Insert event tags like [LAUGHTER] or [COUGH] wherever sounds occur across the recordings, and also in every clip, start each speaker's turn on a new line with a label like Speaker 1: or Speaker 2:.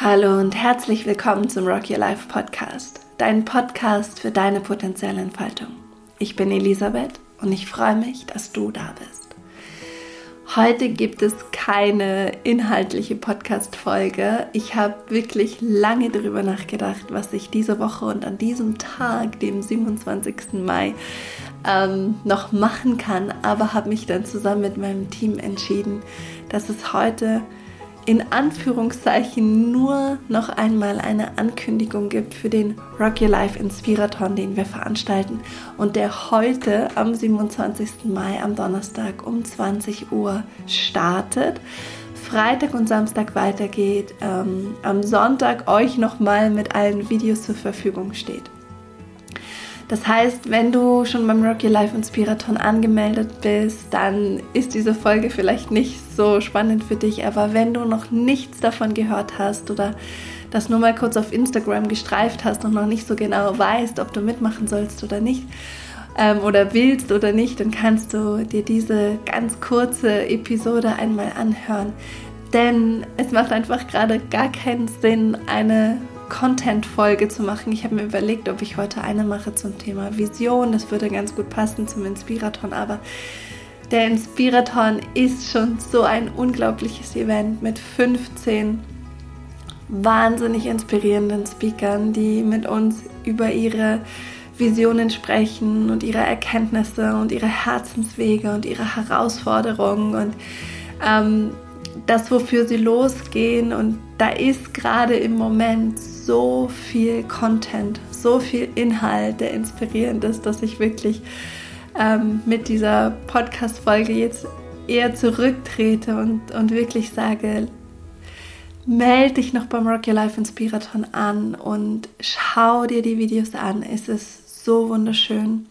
Speaker 1: Hallo und herzlich willkommen zum Rock Your Life Podcast, dein Podcast für deine potenzielle Entfaltung. Ich bin Elisabeth und ich freue mich, dass du da bist. Heute gibt es keine inhaltliche Podcast-Folge. Ich habe wirklich lange darüber nachgedacht, was ich diese Woche und an diesem Tag, dem 27. Mai, ähm, noch machen kann, aber habe mich dann zusammen mit meinem Team entschieden, dass es heute in Anführungszeichen nur noch einmal eine Ankündigung gibt für den Rock Your Life Inspiraton, den wir veranstalten und der heute am 27. Mai am Donnerstag um 20 Uhr startet. Freitag und Samstag weitergeht, ähm, am Sonntag euch nochmal mit allen Videos zur Verfügung steht. Das heißt, wenn du schon beim Rocky Life Inspiraton angemeldet bist, dann ist diese Folge vielleicht nicht so spannend für dich. Aber wenn du noch nichts davon gehört hast oder das nur mal kurz auf Instagram gestreift hast und noch nicht so genau weißt, ob du mitmachen sollst oder nicht, ähm, oder willst oder nicht, dann kannst du dir diese ganz kurze Episode einmal anhören. Denn es macht einfach gerade gar keinen Sinn, eine Content-Folge zu machen. Ich habe mir überlegt, ob ich heute eine mache zum Thema Vision. Das würde ganz gut passen zum Inspiraton, aber der Inspiraton ist schon so ein unglaubliches Event mit 15 wahnsinnig inspirierenden Speakern, die mit uns über ihre Visionen sprechen und ihre Erkenntnisse und ihre Herzenswege und ihre Herausforderungen und ähm, das, wofür sie losgehen. Und da ist gerade im Moment so viel Content, so viel Inhalt, der inspirierend ist, dass ich wirklich ähm, mit dieser Podcast-Folge jetzt eher zurücktrete und, und wirklich sage, melde dich noch beim Rock Your Life Inspiraton an und schau dir die Videos an. Es ist so wunderschön.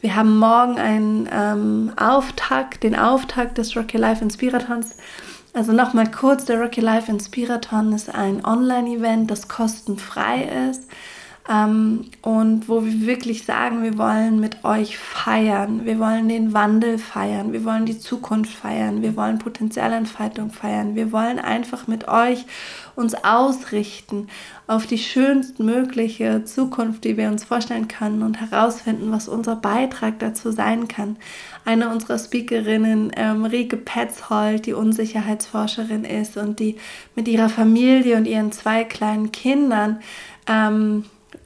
Speaker 1: Wir haben morgen einen ähm, Auftakt, den Auftakt des Rock Your Life Inspiratons. Also nochmal kurz, der Rocky Life Inspiraton ist ein Online-Event, das kostenfrei ist ähm, und wo wir wirklich sagen, wir wollen mit euch feiern, wir wollen den Wandel feiern, wir wollen die Zukunft feiern, wir wollen Potenzialentfaltung feiern, wir wollen einfach mit euch uns ausrichten auf die schönstmögliche Zukunft, die wir uns vorstellen können und herausfinden, was unser Beitrag dazu sein kann. Eine unserer Speakerinnen, ähm, Rike Petzhold, die Unsicherheitsforscherin ist und die mit ihrer Familie und ihren zwei kleinen Kindern ähm,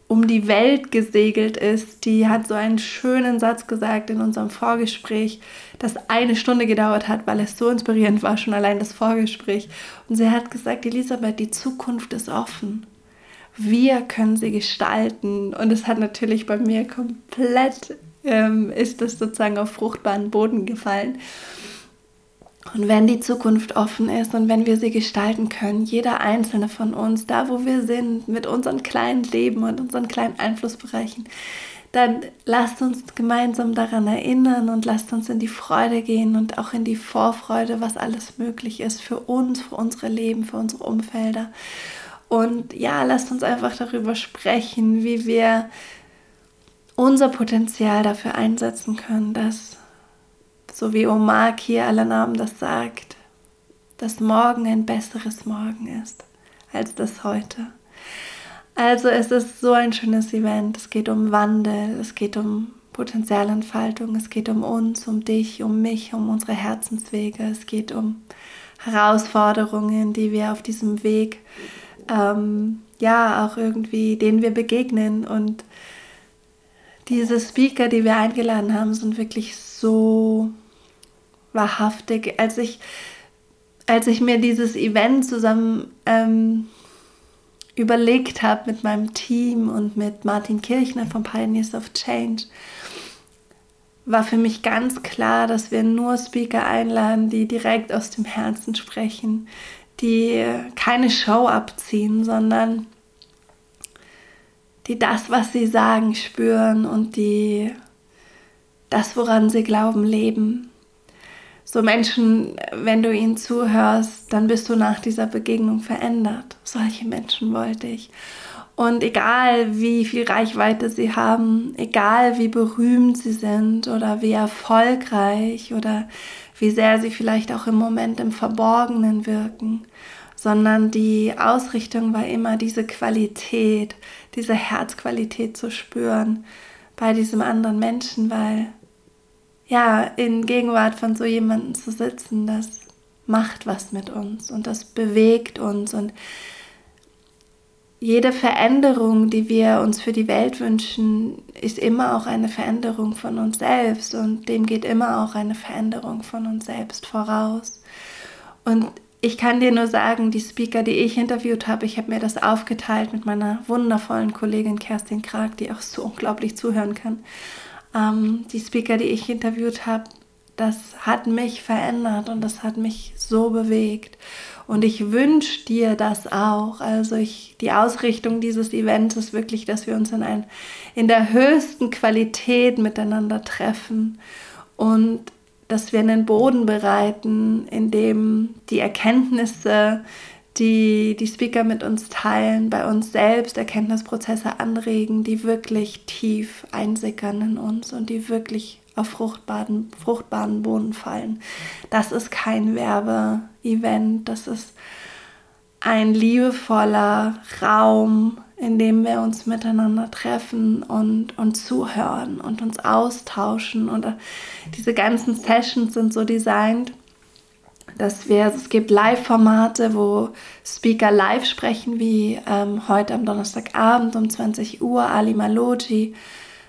Speaker 1: um die Welt gesegelt ist, die hat so einen schönen Satz gesagt in unserem Vorgespräch, das eine Stunde gedauert hat, weil es so inspirierend war, schon allein das Vorgespräch. Und sie hat gesagt, Elisabeth, die Zukunft ist offen. Wir können sie gestalten. Und es hat natürlich bei mir komplett, ähm, ist das sozusagen auf fruchtbaren Boden gefallen. Und wenn die Zukunft offen ist und wenn wir sie gestalten können, jeder einzelne von uns, da wo wir sind, mit unseren kleinen Leben und unseren kleinen Einflussbereichen, dann lasst uns gemeinsam daran erinnern und lasst uns in die Freude gehen und auch in die Vorfreude, was alles möglich ist für uns, für unsere Leben, für unsere Umfelder. Und ja, lasst uns einfach darüber sprechen, wie wir unser Potenzial dafür einsetzen können, dass so wie Omar hier aller Namen das sagt, dass morgen ein besseres Morgen ist als das heute. Also es ist so ein schönes Event. Es geht um Wandel, es geht um Potenzialentfaltung, es geht um uns, um dich, um mich, um unsere Herzenswege, es geht um Herausforderungen, die wir auf diesem Weg ähm, ja auch irgendwie, denen wir begegnen und diese Speaker, die wir eingeladen haben, sind wirklich so wahrhaftig, als ich, als ich mir dieses Event zusammen ähm, überlegt habe mit meinem Team und mit Martin Kirchner von Pioneers of Change, war für mich ganz klar, dass wir nur Speaker einladen, die direkt aus dem Herzen sprechen, die keine Show abziehen, sondern die das, was sie sagen, spüren und die das, woran sie glauben, leben so Menschen, wenn du ihnen zuhörst, dann bist du nach dieser Begegnung verändert. Solche Menschen wollte ich. Und egal wie viel Reichweite sie haben, egal wie berühmt sie sind oder wie erfolgreich oder wie sehr sie vielleicht auch im Moment im Verborgenen wirken, sondern die Ausrichtung war immer diese Qualität, diese Herzqualität zu spüren bei diesem anderen Menschen, weil ja, in Gegenwart von so jemandem zu sitzen, das macht was mit uns und das bewegt uns und jede Veränderung, die wir uns für die Welt wünschen, ist immer auch eine Veränderung von uns selbst und dem geht immer auch eine Veränderung von uns selbst voraus. Und ich kann dir nur sagen, die Speaker, die ich interviewt habe, ich habe mir das aufgeteilt mit meiner wundervollen Kollegin Kerstin Krag, die auch so unglaublich zuhören kann. Ähm, die Speaker, die ich interviewt habe, das hat mich verändert und das hat mich so bewegt. Und ich wünsche dir das auch. Also ich, die Ausrichtung dieses Events ist wirklich, dass wir uns in, ein, in der höchsten Qualität miteinander treffen und dass wir einen Boden bereiten, in dem die Erkenntnisse, die die Speaker mit uns teilen, bei uns selbst Erkenntnisprozesse anregen, die wirklich tief einsickern in uns und die wirklich auf fruchtbaren, fruchtbaren Boden fallen. Das ist kein Werbeevent, das ist ein liebevoller Raum, in dem wir uns miteinander treffen und, und zuhören und uns austauschen. Und diese ganzen Sessions sind so designt, dass wir, es gibt Live-Formate, wo Speaker live sprechen, wie ähm, heute am Donnerstagabend um 20 Uhr, Ali Maloji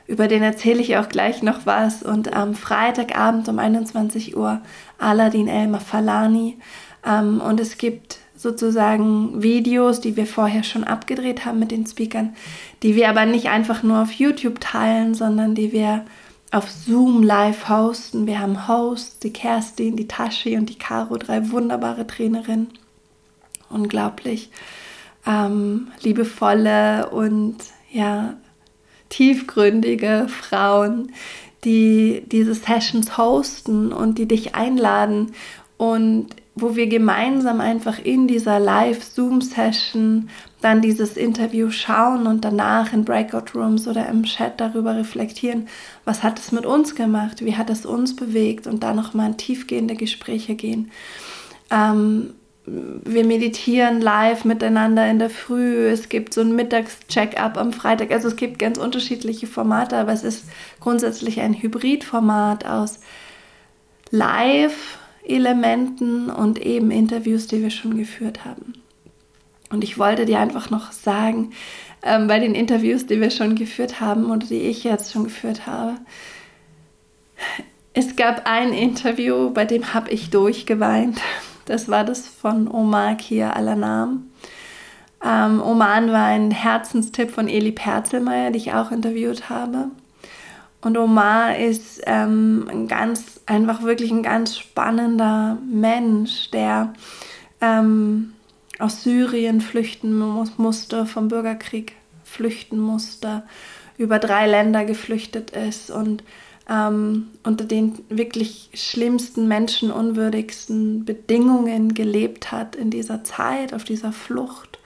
Speaker 1: über den erzähle ich auch gleich noch was. Und am Freitagabend um 21 Uhr Aladdin Elmer Falani. Ähm, und es gibt sozusagen Videos, die wir vorher schon abgedreht haben mit den Speakern, die wir aber nicht einfach nur auf YouTube teilen, sondern die wir auf Zoom live hosten. Wir haben Hosts, die Kerstin, die Tashi und die Caro, drei wunderbare Trainerinnen. Unglaublich ähm, liebevolle und ja, tiefgründige Frauen, die diese Sessions hosten und die dich einladen und wo wir gemeinsam einfach in dieser Live-Zoom-Session dann dieses Interview schauen und danach in Breakout-Rooms oder im Chat darüber reflektieren, was hat es mit uns gemacht, wie hat es uns bewegt und da nochmal in tiefgehende Gespräche gehen. Ähm, wir meditieren live miteinander in der Früh. Es gibt so ein Mittags-Check-up am Freitag. Also es gibt ganz unterschiedliche Formate, aber es ist grundsätzlich ein Hybridformat aus Live-Elementen und eben Interviews, die wir schon geführt haben. Und ich wollte dir einfach noch sagen, ähm, bei den Interviews, die wir schon geführt haben oder die ich jetzt schon geführt habe, es gab ein Interview, bei dem habe ich durchgeweint. Das war das von Omar Kia Alanam. Ähm, Oman war ein Herzenstipp von Eli Perzelmeier, die ich auch interviewt habe. Und Omar ist ähm, ein ganz, einfach wirklich ein ganz spannender Mensch, der ähm, aus Syrien flüchten musste, vom Bürgerkrieg flüchten musste, über drei Länder geflüchtet ist und ähm, unter den wirklich schlimmsten, menschenunwürdigsten Bedingungen gelebt hat in dieser Zeit, auf dieser Flucht,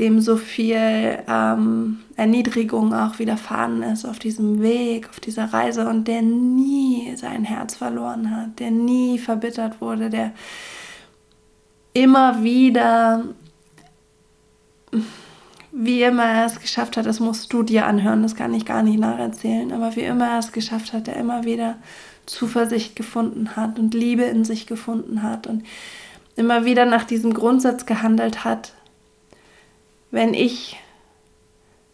Speaker 1: dem so viel ähm, Erniedrigung auch widerfahren ist auf diesem Weg, auf dieser Reise und der nie sein Herz verloren hat, der nie verbittert wurde, der immer wieder wie immer er es geschafft hat, das musst du dir anhören, das kann ich gar nicht nacherzählen, aber wie immer er es geschafft hat, er immer wieder Zuversicht gefunden hat und Liebe in sich gefunden hat und immer wieder nach diesem Grundsatz gehandelt hat, wenn ich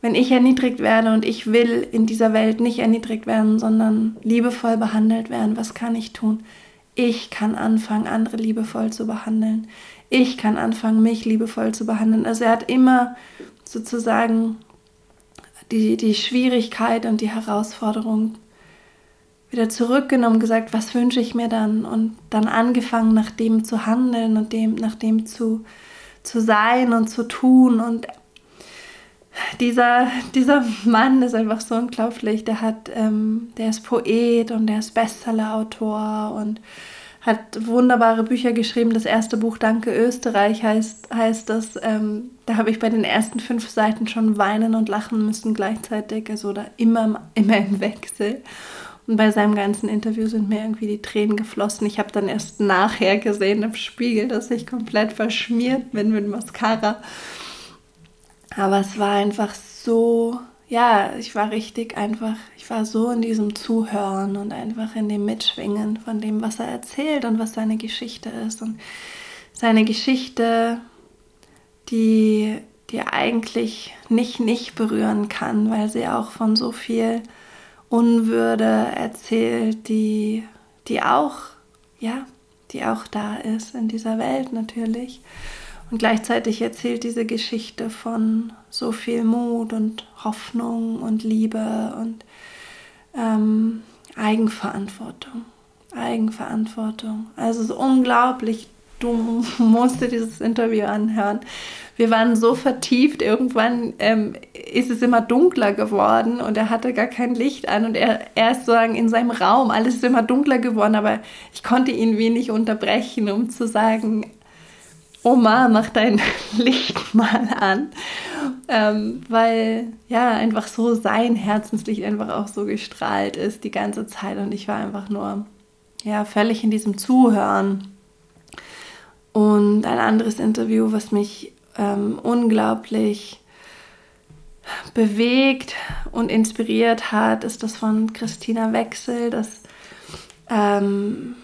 Speaker 1: wenn ich erniedrigt werde und ich will in dieser Welt nicht erniedrigt werden, sondern liebevoll behandelt werden, was kann ich tun? Ich kann anfangen, andere liebevoll zu behandeln. Ich kann anfangen, mich liebevoll zu behandeln. Also er hat immer sozusagen die, die Schwierigkeit und die Herausforderung wieder zurückgenommen, gesagt, was wünsche ich mir dann? Und dann angefangen, nach dem zu handeln und dem, nach dem zu, zu sein und zu tun. Und dieser, dieser Mann ist einfach so unglaublich. Der hat, ähm, der ist Poet und der ist Bestsellerautor und hat wunderbare Bücher geschrieben. Das erste Buch Danke Österreich heißt, heißt das. Ähm, da habe ich bei den ersten fünf Seiten schon weinen und lachen müssen gleichzeitig, also da immer, immer im Wechsel. Und bei seinem ganzen Interview sind mir irgendwie die Tränen geflossen. Ich habe dann erst nachher gesehen im Spiegel, dass ich komplett verschmiert bin mit Mascara. Aber es war einfach so, ja, ich war richtig einfach, ich war so in diesem Zuhören und einfach in dem Mitschwingen von dem, was er erzählt und was seine Geschichte ist. Und seine Geschichte, die, die eigentlich nicht nicht berühren kann, weil sie auch von so viel Unwürde erzählt, die, die auch, ja, die auch da ist in dieser Welt natürlich. Und gleichzeitig erzählt diese Geschichte von so viel Mut und Hoffnung und Liebe und ähm, Eigenverantwortung. Eigenverantwortung. Also es ist unglaublich [LAUGHS] du musst dir dieses Interview anhören. Wir waren so vertieft, irgendwann ähm, ist es immer dunkler geworden und er hatte gar kein Licht an und er, er ist sozusagen in seinem Raum, alles ist immer dunkler geworden, aber ich konnte ihn wenig unterbrechen, um zu sagen, Oma, mach dein [LAUGHS] Licht mal an, ähm, weil ja einfach so sein Herzenslicht einfach auch so gestrahlt ist die ganze Zeit und ich war einfach nur ja völlig in diesem Zuhören und ein anderes Interview, was mich ähm, unglaublich bewegt und inspiriert hat, ist das von Christina Wechsel. Das, ähm,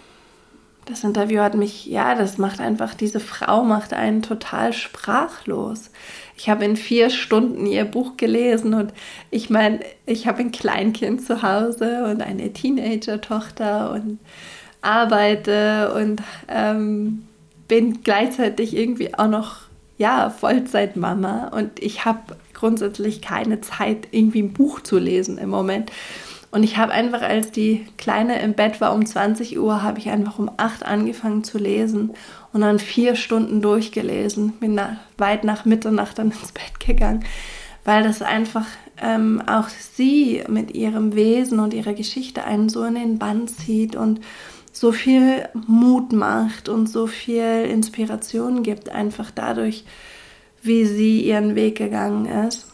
Speaker 1: das Interview hat mich, ja, das macht einfach, diese Frau macht einen total sprachlos. Ich habe in vier Stunden ihr Buch gelesen und ich meine, ich habe ein Kleinkind zu Hause und eine Teenager-Tochter und arbeite und ähm, bin gleichzeitig irgendwie auch noch ja, Vollzeitmama und ich habe grundsätzlich keine Zeit, irgendwie ein Buch zu lesen im Moment. Und ich habe einfach, als die Kleine im Bett war um 20 Uhr, habe ich einfach um 8 angefangen zu lesen und dann vier Stunden durchgelesen. Bin nach, weit nach Mitternacht dann [LAUGHS] ins Bett gegangen, weil das einfach ähm, auch sie mit ihrem Wesen und ihrer Geschichte einen so in den Bann zieht und so viel Mut macht und so viel Inspiration gibt, einfach dadurch, wie sie ihren Weg gegangen ist.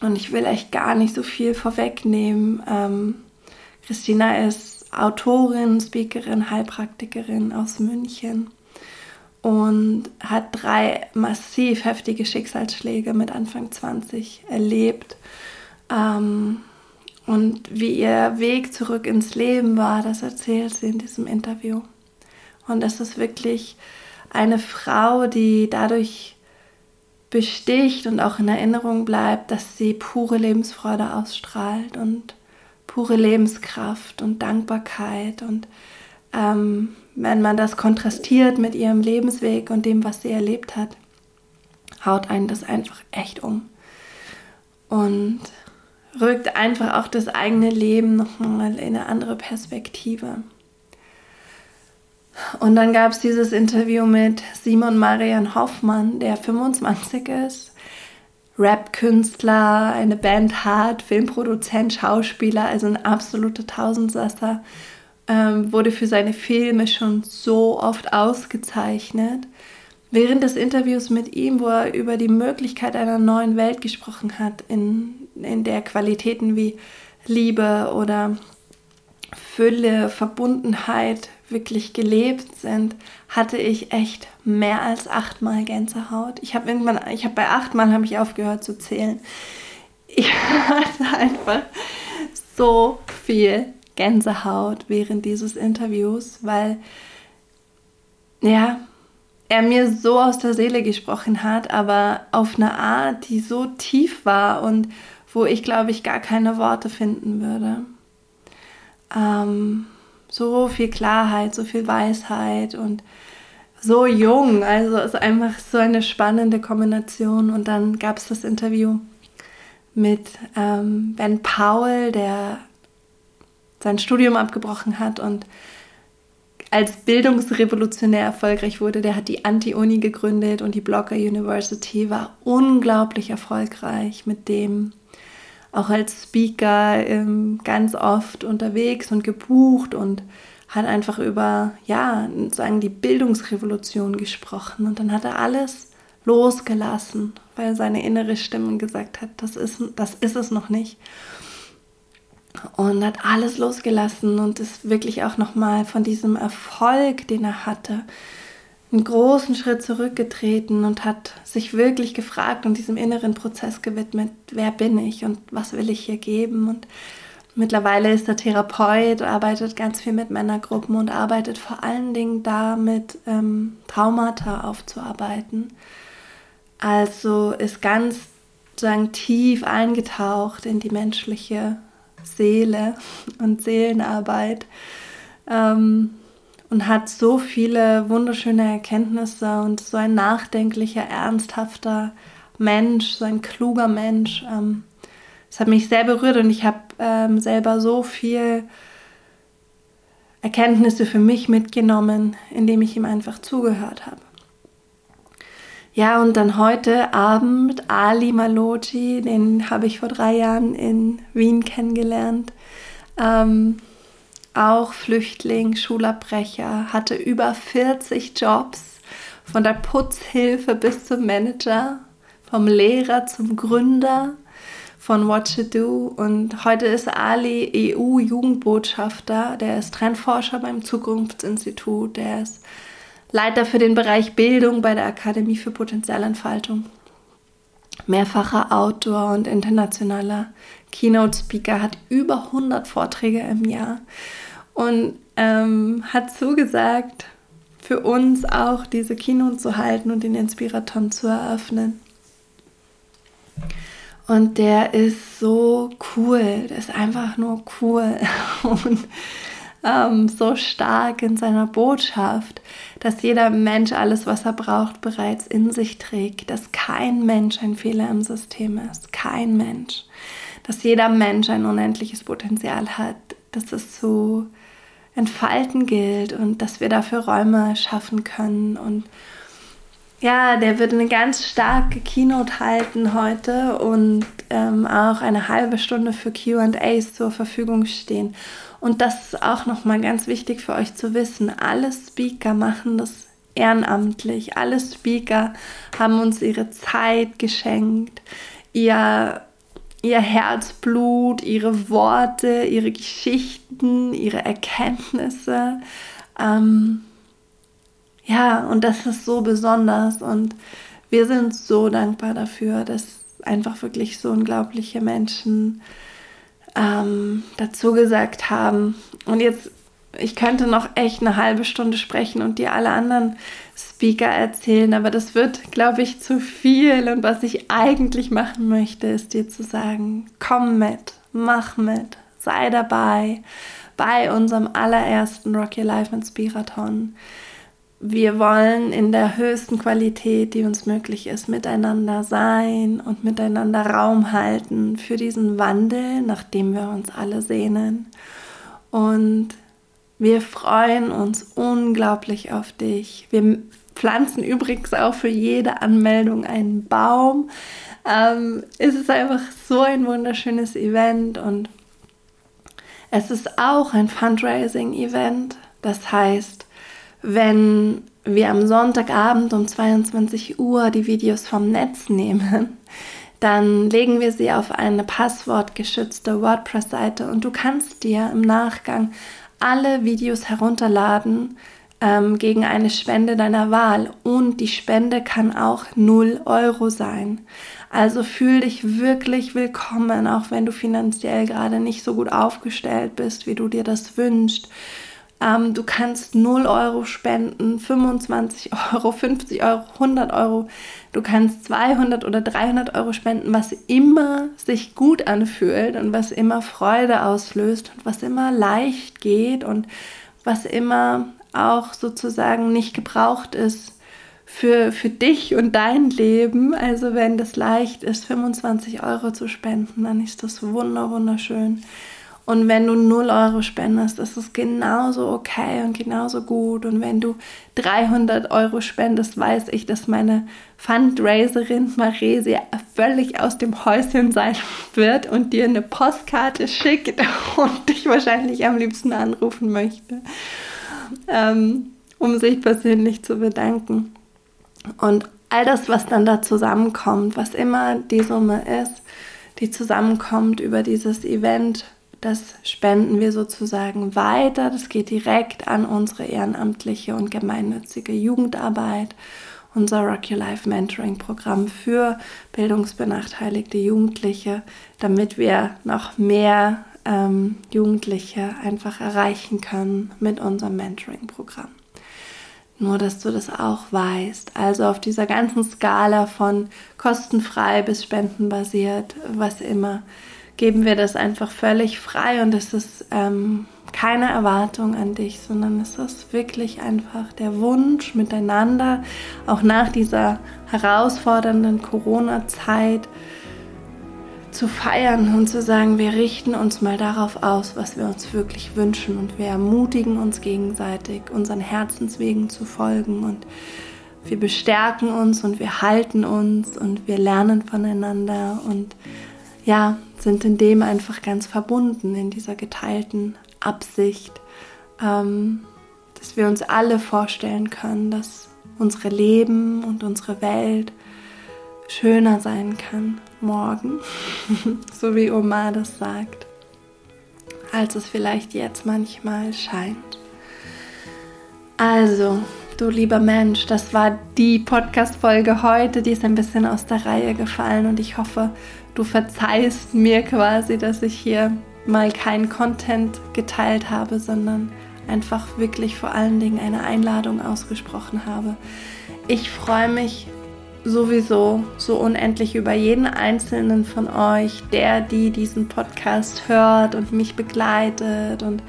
Speaker 1: Und ich will echt gar nicht so viel vorwegnehmen. Ähm, Christina ist Autorin, Speakerin, Heilpraktikerin aus München und hat drei massiv heftige Schicksalsschläge mit Anfang 20 erlebt. Ähm, und wie ihr Weg zurück ins Leben war, das erzählt sie in diesem Interview. Und es ist wirklich eine Frau, die dadurch besticht und auch in Erinnerung bleibt, dass sie pure Lebensfreude ausstrahlt und pure Lebenskraft und Dankbarkeit. Und ähm, wenn man das kontrastiert mit ihrem Lebensweg und dem, was sie erlebt hat, haut einen das einfach echt um. Und rückt einfach auch das eigene Leben nochmal in eine andere Perspektive. Und dann gab es dieses Interview mit Simon Marian Hoffmann, der 25 ist, Rap-Künstler, eine Band hat, Filmproduzent, Schauspieler, also ein absoluter Tausendsasser, ähm, wurde für seine Filme schon so oft ausgezeichnet. Während des Interviews mit ihm, wo er über die Möglichkeit einer neuen Welt gesprochen hat, in in der Qualitäten wie Liebe oder Fülle, Verbundenheit wirklich gelebt sind, hatte ich echt mehr als achtmal Gänsehaut. Ich habe irgendwann, ich habe bei achtmal habe ich aufgehört zu zählen. Ich [LAUGHS] hatte einfach so viel Gänsehaut während dieses Interviews, weil ja, er mir so aus der Seele gesprochen hat, aber auf eine Art, die so tief war und wo ich, glaube ich, gar keine Worte finden würde. Ähm, so viel Klarheit, so viel Weisheit und so jung. Also es ist einfach so eine spannende Kombination. Und dann gab es das Interview mit ähm, Ben Powell, der sein Studium abgebrochen hat und als Bildungsrevolutionär erfolgreich wurde. Der hat die Anti-Uni gegründet und die Blogger University war unglaublich erfolgreich mit dem auch als Speaker ähm, ganz oft unterwegs und gebucht und hat einfach über, ja, sagen die Bildungsrevolution gesprochen. Und dann hat er alles losgelassen, weil seine innere Stimme gesagt hat, das ist, das ist es noch nicht. und hat alles losgelassen und ist wirklich auch nochmal von diesem Erfolg, den er hatte, einen großen Schritt zurückgetreten und hat sich wirklich gefragt und diesem inneren Prozess gewidmet, wer bin ich und was will ich hier geben. Und mittlerweile ist er Therapeut, arbeitet ganz viel mit Männergruppen und arbeitet vor allen Dingen damit, ähm, Traumata aufzuarbeiten. Also ist ganz sagen, tief eingetaucht in die menschliche Seele und Seelenarbeit. Ähm, und hat so viele wunderschöne Erkenntnisse und so ein nachdenklicher, ernsthafter Mensch, so ein kluger Mensch. Ähm, das hat mich sehr berührt und ich habe ähm, selber so viel Erkenntnisse für mich mitgenommen, indem ich ihm einfach zugehört habe. Ja, und dann heute Abend Ali Maloti, den habe ich vor drei Jahren in Wien kennengelernt. Ähm, auch Flüchtling, Schulabbrecher, hatte über 40 Jobs, von der Putzhilfe bis zum Manager, vom Lehrer zum Gründer von What to Do. Und heute ist Ali EU-Jugendbotschafter, der ist Trendforscher beim Zukunftsinstitut, der ist Leiter für den Bereich Bildung bei der Akademie für Potenzialentfaltung. Mehrfacher Autor und internationaler Keynote-Speaker, hat über 100 Vorträge im Jahr und ähm, hat zugesagt, für uns auch diese Keynote zu halten und den Inspiraton zu eröffnen. Und der ist so cool, der ist einfach nur cool. [LAUGHS] Und ähm, so stark in seiner Botschaft, dass jeder Mensch alles, was er braucht, bereits in sich trägt, dass kein Mensch ein Fehler im System ist, kein Mensch, dass jeder Mensch ein unendliches Potenzial hat, dass es so entfalten gilt und dass wir dafür Räume schaffen können. Und ja, der wird eine ganz starke Keynote halten heute und ähm, auch eine halbe Stunde für QAs zur Verfügung stehen. Und das ist auch nochmal ganz wichtig für euch zu wissen. Alle Speaker machen das ehrenamtlich. Alle Speaker haben uns ihre Zeit geschenkt, ihr ihr Herzblut, ihre Worte, ihre Geschichten, ihre Erkenntnisse. Ähm, ja, und das ist so besonders und wir sind so dankbar dafür, dass einfach wirklich so unglaubliche Menschen ähm, dazu gesagt haben. Und jetzt ich könnte noch echt eine halbe Stunde sprechen und dir alle anderen Speaker erzählen, aber das wird, glaube ich, zu viel. Und was ich eigentlich machen möchte, ist dir zu sagen, komm mit, mach mit, sei dabei bei unserem allerersten Rock Your Life Inspiraton. Wir wollen in der höchsten Qualität, die uns möglich ist, miteinander sein und miteinander Raum halten für diesen Wandel, nach dem wir uns alle sehnen. Und wir freuen uns unglaublich auf dich. Wir pflanzen übrigens auch für jede Anmeldung einen Baum. Ähm, es ist einfach so ein wunderschönes Event und es ist auch ein Fundraising-Event. Das heißt, wenn wir am Sonntagabend um 22 Uhr die Videos vom Netz nehmen, [LAUGHS] dann legen wir sie auf eine passwortgeschützte WordPress-Seite und du kannst dir im Nachgang alle Videos herunterladen ähm, gegen eine Spende deiner Wahl. Und die Spende kann auch 0 Euro sein. Also fühl dich wirklich willkommen, auch wenn du finanziell gerade nicht so gut aufgestellt bist, wie du dir das wünschst. Ähm, du kannst 0 Euro spenden, 25 Euro, 50 Euro, 100 Euro. Du kannst 200 oder 300 Euro spenden, was immer sich gut anfühlt und was immer Freude auslöst und was immer leicht geht und was immer auch sozusagen nicht gebraucht ist für, für dich und dein Leben. Also wenn das leicht ist, 25 Euro zu spenden, dann ist das wunder, wunderschön. Und wenn du 0 Euro spendest, ist es genauso okay und genauso gut. Und wenn du 300 Euro spendest, weiß ich, dass meine Fundraiserin Maresia völlig aus dem Häuschen sein wird und dir eine Postkarte schickt [LAUGHS] und dich wahrscheinlich am liebsten anrufen möchte, ähm, um sich persönlich zu bedanken. Und all das, was dann da zusammenkommt, was immer die Summe ist, die zusammenkommt über dieses Event, das spenden wir sozusagen weiter. Das geht direkt an unsere ehrenamtliche und gemeinnützige Jugendarbeit, unser Rock Your Life Mentoring Programm für bildungsbenachteiligte Jugendliche, damit wir noch mehr ähm, Jugendliche einfach erreichen können mit unserem Mentoring Programm. Nur, dass du das auch weißt. Also auf dieser ganzen Skala von kostenfrei bis spendenbasiert, was immer, geben wir das einfach völlig frei und es ist ähm, keine Erwartung an dich, sondern es ist wirklich einfach der Wunsch miteinander, auch nach dieser herausfordernden Corona-Zeit, zu feiern und zu sagen, wir richten uns mal darauf aus, was wir uns wirklich wünschen und wir ermutigen uns gegenseitig, unseren Herzenswegen zu folgen und wir bestärken uns und wir halten uns und wir lernen voneinander und ja, sind in dem einfach ganz verbunden, in dieser geteilten Absicht, ähm, dass wir uns alle vorstellen können, dass unsere Leben und unsere Welt schöner sein kann morgen, [LAUGHS] so wie Oma das sagt, als es vielleicht jetzt manchmal scheint. Also, du lieber Mensch, das war die Podcast-Folge heute, die ist ein bisschen aus der Reihe gefallen und ich hoffe, du verzeihst mir quasi, dass ich hier mal keinen Content geteilt habe, sondern einfach wirklich vor allen Dingen eine Einladung ausgesprochen habe. Ich freue mich sowieso so unendlich über jeden einzelnen von euch, der, die diesen Podcast hört und mich begleitet und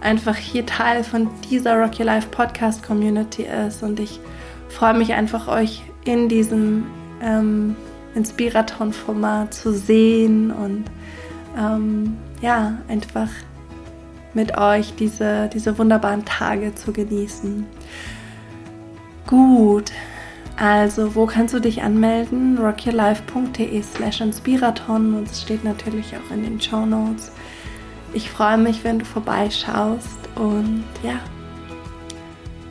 Speaker 1: einfach hier Teil von dieser Rock Your Life Podcast Community ist. Und ich freue mich einfach, euch in diesem ähm, Inspiraton-Format zu sehen und ähm, ja, einfach mit euch diese, diese wunderbaren Tage zu genießen. Gut, also, wo kannst du dich anmelden? rockyourlife.de slash inspiraton und es steht natürlich auch in den Show Notes. Ich freue mich, wenn du vorbeischaust und ja,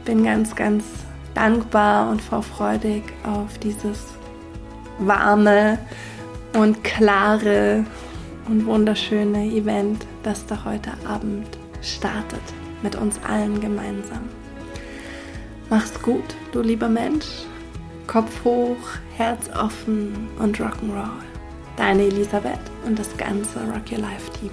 Speaker 1: bin ganz, ganz dankbar und vorfreudig auf dieses warme und klare und wunderschöne Event, das da heute Abend startet mit uns allen gemeinsam. Mach's gut, du lieber Mensch. Kopf hoch, Herz offen und Rock'n'Roll. Deine Elisabeth und das ganze Rock Your Life Team.